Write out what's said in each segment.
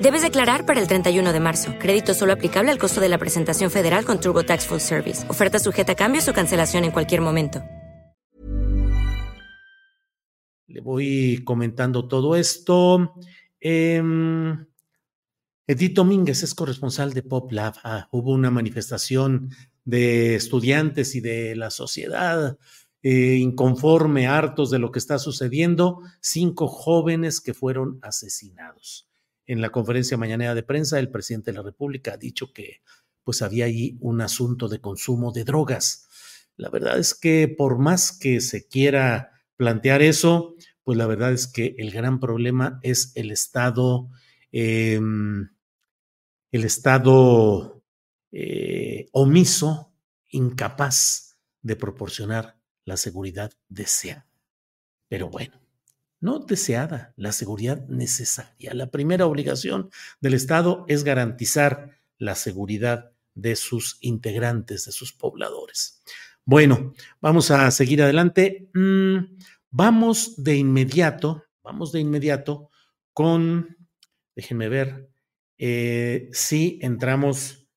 Debes declarar para el 31 de marzo. Crédito solo aplicable al costo de la presentación federal con TurboTax Full Service. Oferta sujeta a cambios o cancelación en cualquier momento. Le voy comentando todo esto. Eh, Edith Domínguez es corresponsal de PopLab. Ah, hubo una manifestación de estudiantes y de la sociedad eh, inconforme, hartos de lo que está sucediendo. Cinco jóvenes que fueron asesinados. En la conferencia mañanera de prensa, el presidente de la República ha dicho que pues había ahí un asunto de consumo de drogas. La verdad es que por más que se quiera plantear eso, pues la verdad es que el gran problema es el Estado, eh, el Estado eh, omiso, incapaz de proporcionar la seguridad deseada. Pero bueno, no deseada, la seguridad necesaria. La primera obligación del Estado es garantizar la seguridad de sus integrantes, de sus pobladores. Bueno, vamos a seguir adelante. Mm, vamos de inmediato, vamos de inmediato con, déjenme ver, eh, si entramos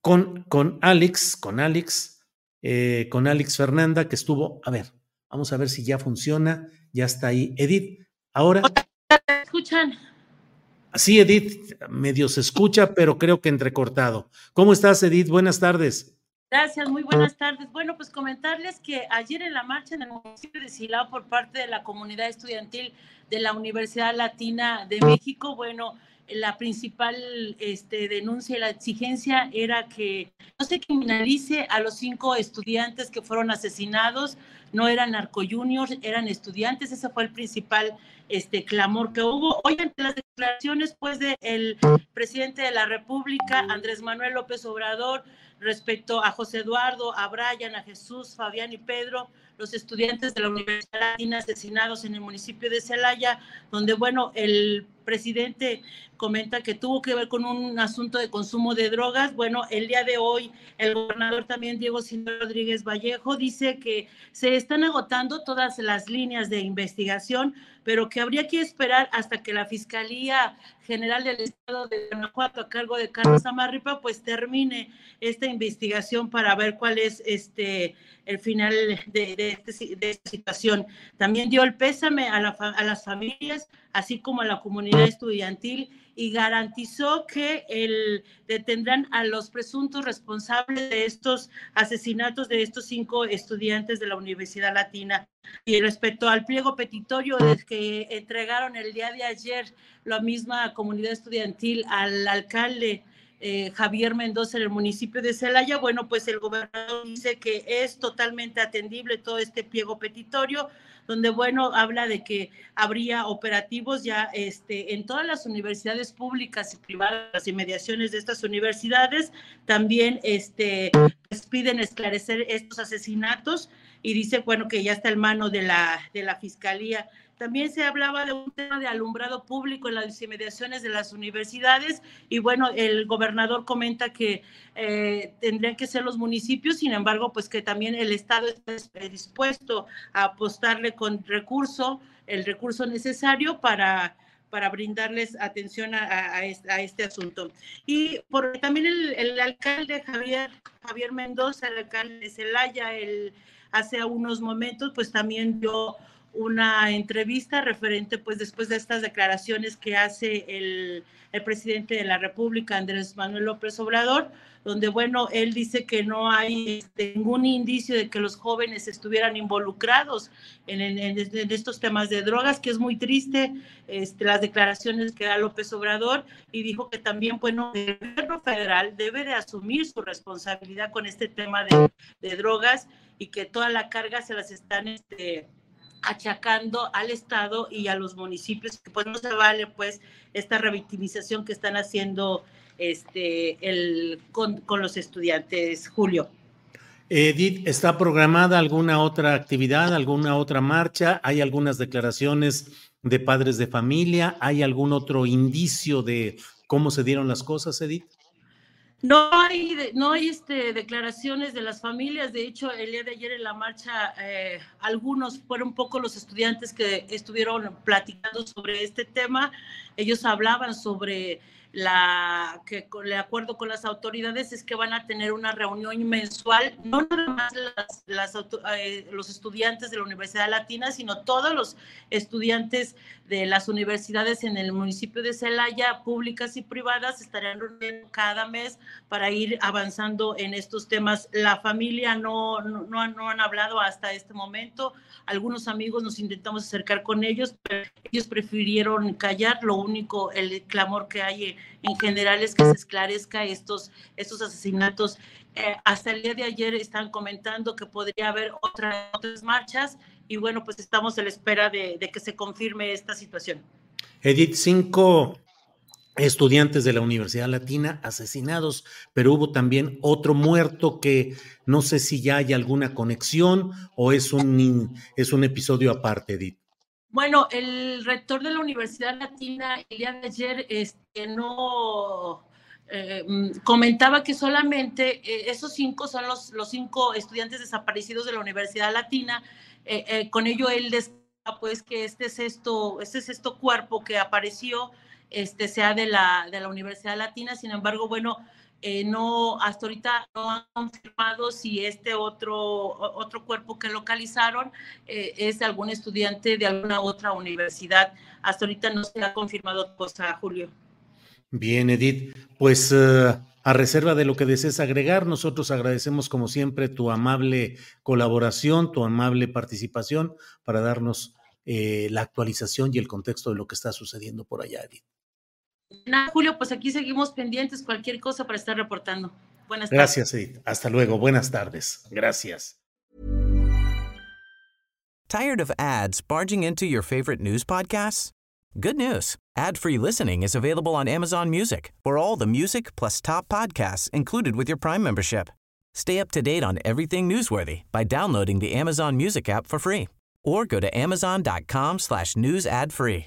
con, con Alex, con Alex, eh, con Alex Fernanda, que estuvo, a ver, vamos a ver si ya funciona, ya está ahí. Edith, ahora. ¿Me escuchan? Sí, Edith, medio se escucha, pero creo que entrecortado. ¿Cómo estás, Edith? Buenas tardes. Gracias, muy buenas tardes. Bueno, pues comentarles que ayer en la marcha en el municipio de Silao por parte de la comunidad estudiantil de la Universidad Latina de México, bueno, la principal este, denuncia y la exigencia era que no se criminalice a los cinco estudiantes que fueron asesinados, no eran narcojuniors, eran estudiantes, ese fue el principal este, clamor que hubo. Hoy ante las declaraciones pues del presidente de la República, Andrés Manuel López Obrador, respecto a José Eduardo, a Brian, a Jesús, Fabián y Pedro, los estudiantes de la Universidad Latina asesinados en el municipio de Celaya, donde, bueno, el presidente comenta que tuvo que ver con un asunto de consumo de drogas. Bueno, el día de hoy el gobernador también, Diego Sinaloa Rodríguez Vallejo, dice que se están agotando todas las líneas de investigación, pero que habría que esperar hasta que la Fiscalía General del Estado de Guanajuato, a cargo de Carlos Amarripa, pues termine esta investigación para ver cuál es este el final de, este, de esta situación. También dio el pésame a, la, a las familias, así como a la comunidad estudiantil y garantizó que el, detendrán a los presuntos responsables de estos asesinatos de estos cinco estudiantes de la Universidad Latina. Y respecto al pliego petitorio que entregaron el día de ayer la misma comunidad estudiantil al alcalde eh, Javier Mendoza en el municipio de Celaya, bueno, pues el gobernador dice que es totalmente atendible todo este pliego petitorio, donde, bueno, habla de que habría operativos ya este, en todas las universidades públicas y privadas, las inmediaciones de estas universidades, también este, pues piden esclarecer estos asesinatos y dice, bueno, que ya está en mano de la, de la Fiscalía también se hablaba de un tema de alumbrado público en las inmediaciones de las universidades y bueno, el gobernador comenta que eh, tendrían que ser los municipios, sin embargo, pues que también el Estado está dispuesto a apostarle con recurso, el recurso necesario para para brindarles atención a, este, asunto. Y por, también el, el, alcalde Javier, Javier Mendoza, el alcalde de Celaya, el, hace unos momentos, pues también dio una entrevista referente, pues después de estas declaraciones que hace el, el presidente de la República, Andrés Manuel López Obrador, donde, bueno, él dice que no hay este, ningún indicio de que los jóvenes estuvieran involucrados en, estos temas de drogas, que es muy triste este, las declaraciones que da López Obrador, y dijo que también, bueno, el gobierno federal debe de asumir su responsabilidad con este tema de, drogas y que toda la carga se las están... Este, achacando al Estado y a los municipios, que pues no se vale pues esta revictimización que están haciendo este, el, con, los estudiantes, Julio. Edith, ¿está programada alguna otra actividad, alguna otra marcha? ¿Hay algunas declaraciones de padres de familia? ¿Hay algún otro indicio de cómo se dieron las cosas, Edith? No hay, no hay este, declaraciones de las familias. De hecho, el día de ayer en la marcha, eh, algunos fueron un poco los estudiantes que estuvieron platicando sobre este tema. Ellos hablaban sobre la que de acuerdo con las autoridades es que van a tener una reunión mensual, no nada más las, eh, los estudiantes de la Universidad Latina, sino todos los estudiantes de las universidades en el municipio de Celaya, públicas y privadas, estarán reuniendo cada mes para ir avanzando en estos temas. La familia no, no, no, no han hablado hasta este momento. Algunos amigos nos intentamos acercar con ellos, pero ellos prefirieron callar. Lo único, el clamor que hay en general es que se esclarezca estos, estos asesinatos. Eh, hasta el día de ayer están comentando que podría haber otra, otras marchas y bueno, pues estamos a la espera de, que se confirme esta situación. Edith, cinco estudiantes de la Universidad Latina asesinados, pero hubo también otro muerto que no sé si ya hay alguna conexión o es un, es un episodio aparte, Edith. Bueno, el rector de la Universidad Latina el día de ayer este, no eh, mm, comentaba que solamente eh, esos cinco son los, los cinco estudiantes desaparecidos de la Universidad Latina. Eh, con ello él destaca pues que este sexto, este cuerpo que apareció este, sea de la, de la Universidad Latina. Sin embargo, bueno, eh, no, hasta ahorita no han confirmado si este otro, otro cuerpo que localizaron eh, es algún estudiante de alguna otra universidad. Hasta ahorita no se ha confirmado cosa, Julio. Bien, Edith. Pues eh, a reserva de lo que desees agregar, nosotros agradecemos como siempre tu amable colaboración, tu amable participación para darnos la actualización y el contexto de lo que está sucediendo por allá, Edith. Nada, Julio, pues aquí seguimos pendientes, cualquier cosa para estar reportando. Buenas tardes. Gracias, Edith. Hasta luego. Buenas tardes. Gracias. Tired of ads barging into your favorite news podcasts? Good news. Ad-free listening is available on Amazon Music for all the music plus top podcasts included with your Prime membership. Stay up to date on everything newsworthy by downloading the Amazon Music app for free or go to amazon.com slash news ad free.